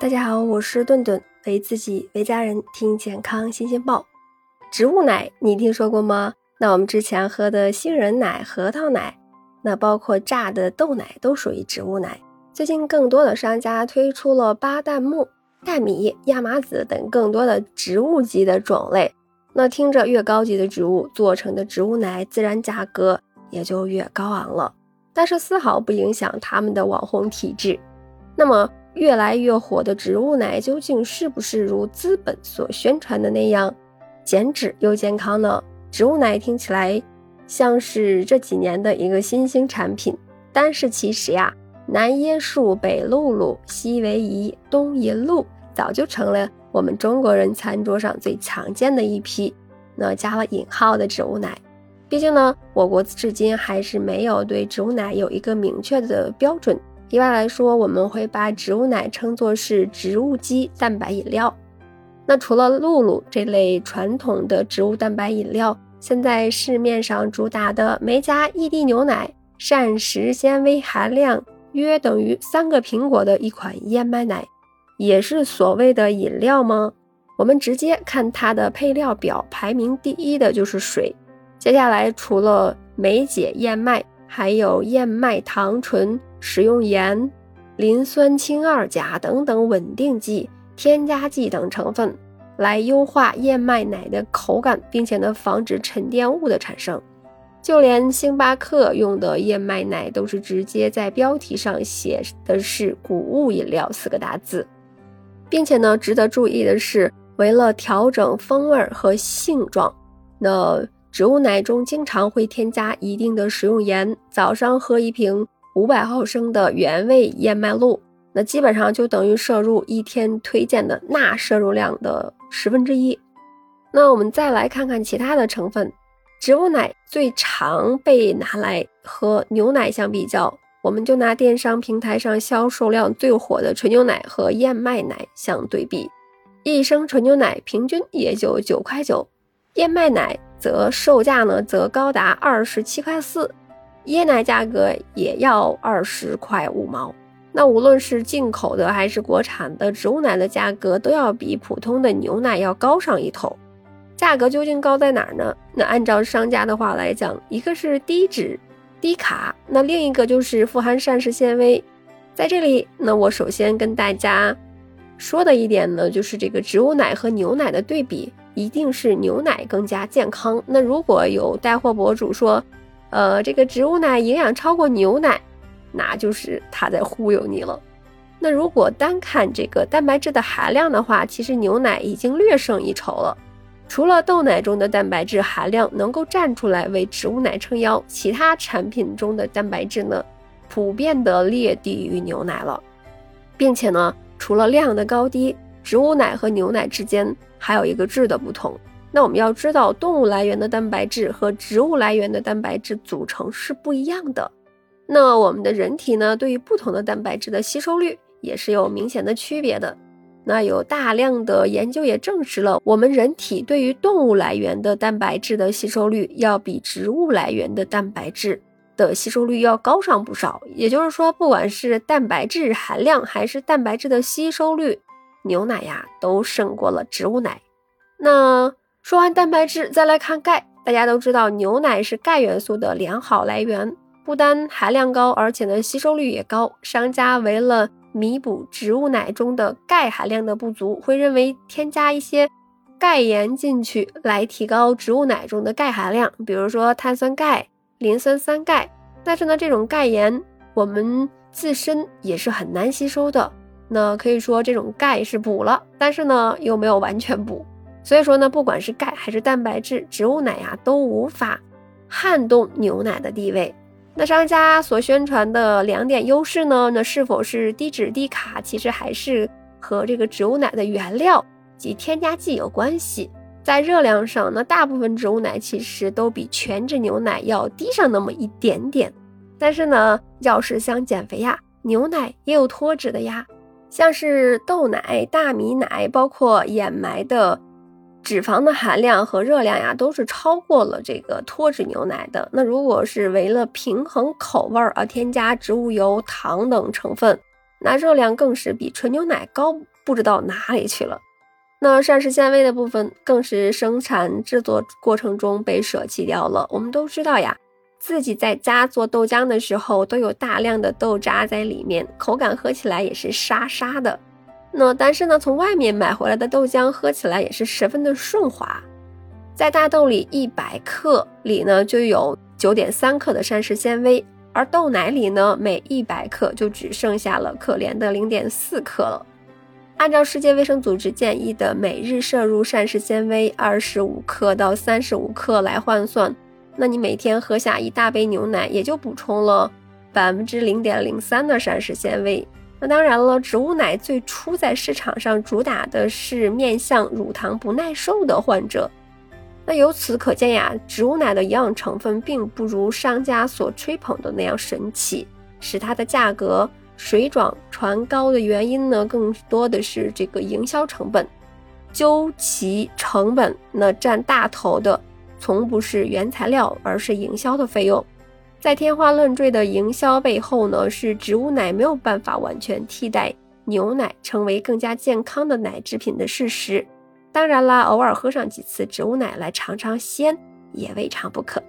大家好，我是顿顿，为自己为家人听健康新鲜报。植物奶你听说过吗？那我们之前喝的杏仁奶、核桃奶，那包括榨的豆奶都属于植物奶。最近更多的商家推出了巴旦木、大米、亚麻籽等更多的植物级的种类。那听着越高级的植物做成的植物奶，自然价格也就越高昂了。但是丝毫不影响他们的网红体质。那么。越来越火的植物奶究竟是不是如资本所宣传的那样减脂又健康呢？植物奶听起来像是这几年的一个新兴产品，但是其实呀，南椰树、北露露、西维夷、东银露早就成了我们中国人餐桌上最常见的一批，那加了引号的植物奶。毕竟呢，我国至今还是没有对植物奶有一个明确的标准。一般来说，我们会把植物奶称作是植物基蛋白饮料。那除了露露这类传统的植物蛋白饮料，现在市面上主打的没加异地牛奶、膳食纤维含量约等于三个苹果的一款燕麦奶，也是所谓的饮料吗？我们直接看它的配料表，排名第一的就是水。接下来除了酶解燕麦，还有燕麦糖醇。使用盐、磷酸氢二钾等等稳定剂、添加剂等成分来优化燕麦奶的口感，并且呢防止沉淀物的产生。就连星巴克用的燕麦奶都是直接在标题上写的是“谷物饮料”四个大字，并且呢值得注意的是，为了调整风味和性状，那植物奶中经常会添加一定的食用盐。早上喝一瓶。五百毫升的原味燕麦露，那基本上就等于摄入一天推荐的钠摄入量的十分之一。那我们再来看看其他的成分，植物奶最常被拿来和牛奶相比较，我们就拿电商平台上销售量最火的纯牛奶和燕麦奶相对比，一升纯牛奶平均也就九块九，燕麦奶则售价呢则高达二十七块四。椰奶价格也要二十块五毛，那无论是进口的还是国产的植物奶的价格，都要比普通的牛奶要高上一头。价格究竟高在哪儿呢？那按照商家的话来讲，一个是低脂低卡，那另一个就是富含膳食纤维。在这里，那我首先跟大家说的一点呢，就是这个植物奶和牛奶的对比，一定是牛奶更加健康。那如果有带货博主说，呃，这个植物奶营养超过牛奶，那就是他在忽悠你了。那如果单看这个蛋白质的含量的话，其实牛奶已经略胜一筹了。除了豆奶中的蛋白质含量能够站出来为植物奶撑腰，其他产品中的蛋白质呢，普遍的略低于牛奶了。并且呢，除了量的高低，植物奶和牛奶之间还有一个质的不同。那我们要知道，动物来源的蛋白质和植物来源的蛋白质组成是不一样的。那我们的人体呢，对于不同的蛋白质的吸收率也是有明显的区别的。那有大量的研究也证实了，我们人体对于动物来源的蛋白质的吸收率要比植物来源的蛋白质的吸收率要高上不少。也就是说，不管是蛋白质含量还是蛋白质的吸收率，牛奶呀都胜过了植物奶。那。说完蛋白质，再来看钙。大家都知道，牛奶是钙元素的良好来源，不单含量高，而且呢吸收率也高。商家为了弥补植物奶中的钙含量的不足，会认为添加一些钙盐进去，来提高植物奶中的钙含量，比如说碳酸钙、磷酸三钙。但是呢，这种钙盐我们自身也是很难吸收的。那可以说这种钙是补了，但是呢又没有完全补。所以说呢，不管是钙还是蛋白质，植物奶呀都无法撼动牛奶的地位。那商家所宣传的两点优势呢，那是否是低脂低卡，其实还是和这个植物奶的原料及添加剂有关系。在热量上，那大部分植物奶其实都比全脂牛奶要低上那么一点点。但是呢，要是想减肥呀，牛奶也有脱脂的呀，像是豆奶、大米奶，包括掩埋的。脂肪的含量和热量呀，都是超过了这个脱脂牛奶的。那如果是为了平衡口味而添加植物油、糖等成分，那热量更是比纯牛奶高不知道哪里去了。那膳食纤维的部分更是生产制作过程中被舍弃掉了。我们都知道呀，自己在家做豆浆的时候都有大量的豆渣在里面，口感喝起来也是沙沙的。那但是呢，从外面买回来的豆浆喝起来也是十分的顺滑。在大豆里一百克里呢就有九点三克的膳食纤维，而豆奶里呢每一百克就只剩下了可怜的零点四克了。按照世界卫生组织建议的每日摄入膳食纤维二十五克到三十五克来换算，那你每天喝下一大杯牛奶，也就补充了百分之零点零三的膳食纤维。那当然了，植物奶最初在市场上主打的是面向乳糖不耐受的患者。那由此可见呀，植物奶的营养成分并不如商家所吹捧的那样神奇，使它的价格。水涨船高的原因呢，更多的是这个营销成本，究其成本，那占大头的从不是原材料，而是营销的费用。在天花乱坠的营销背后呢，是植物奶没有办法完全替代牛奶，成为更加健康的奶制品的事实。当然啦，偶尔喝上几次植物奶来尝尝鲜，也未尝不可。